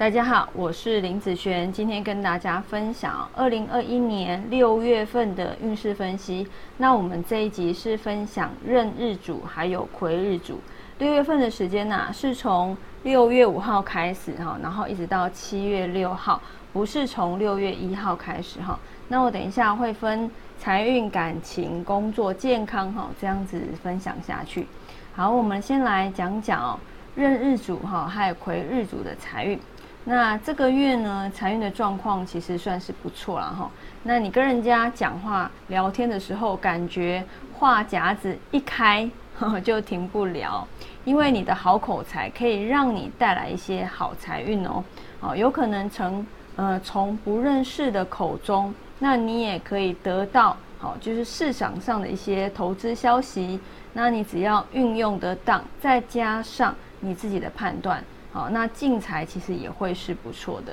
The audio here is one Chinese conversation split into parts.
大家好，我是林子璇，今天跟大家分享二零二一年六月份的运势分析。那我们这一集是分享壬日主还有癸日主。六月份的时间呢，是从六月五号开始哈，然后一直到七月六号，不是从六月一号开始哈。那我等一下会分财运、感情、工作、健康哈这样子分享下去。好，我们先来讲讲哦，壬日主哈还有癸日主的财运。那这个月呢，财运的状况其实算是不错了哈。那你跟人家讲话聊天的时候，感觉话匣子一开呵呵 就停不了，因为你的好口才可以让你带来一些好财运哦。哦，有可能从呃从不认识的口中，那你也可以得到好，就是市场上的一些投资消息。那你只要运用得当，再加上你自己的判断。好，那进财其实也会是不错的。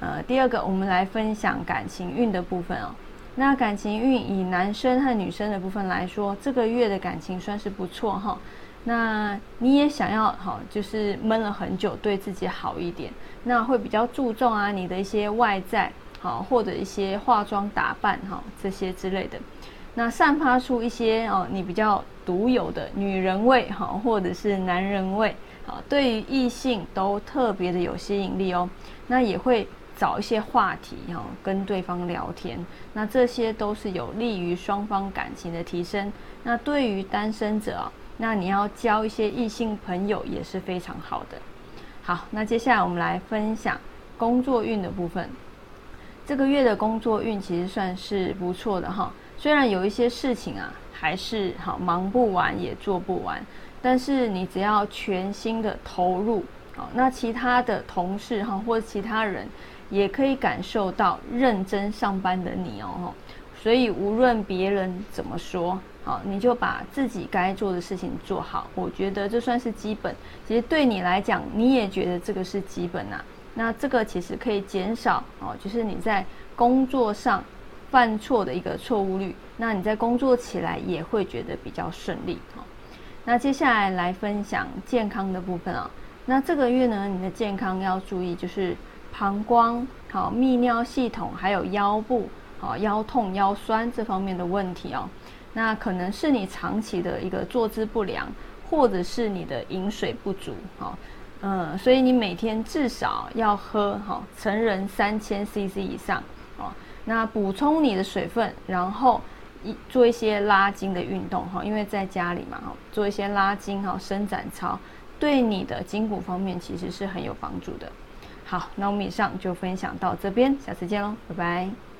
呃，第二个，我们来分享感情运的部分哦。那感情运以男生和女生的部分来说，这个月的感情算是不错哈。那你也想要好，就是闷了很久，对自己好一点，那会比较注重啊你的一些外在好，或者一些化妆打扮哈这些之类的。那散发出一些哦你比较独有的女人味哈，或者是男人味。啊，对于异性都特别的有吸引力哦，那也会找一些话题哈，跟对方聊天，那这些都是有利于双方感情的提升。那对于单身者啊，那你要交一些异性朋友也是非常好的。好，那接下来我们来分享工作运的部分。这个月的工作运其实算是不错的哈，虽然有一些事情啊，还是好忙不完也做不完。但是你只要全心的投入，好，那其他的同事哈或者其他人也可以感受到认真上班的你哦，所以无论别人怎么说，好，你就把自己该做的事情做好。我觉得这算是基本，其实对你来讲，你也觉得这个是基本呐。那这个其实可以减少哦，就是你在工作上犯错的一个错误率，那你在工作起来也会觉得比较顺利哈。那接下来来分享健康的部分啊。那这个月呢，你的健康要注意，就是膀胱、好泌尿系统，还有腰部、好腰痛、腰酸这方面的问题哦。那可能是你长期的一个坐姿不良，或者是你的饮水不足，好，嗯，所以你每天至少要喝好成人三千 CC 以上哦。那补充你的水分，然后。一做一些拉筋的运动哈，因为在家里嘛哈，做一些拉筋哈、伸展操，对你的筋骨方面其实是很有帮助的。好，那我们以上就分享到这边，下次见喽，拜拜。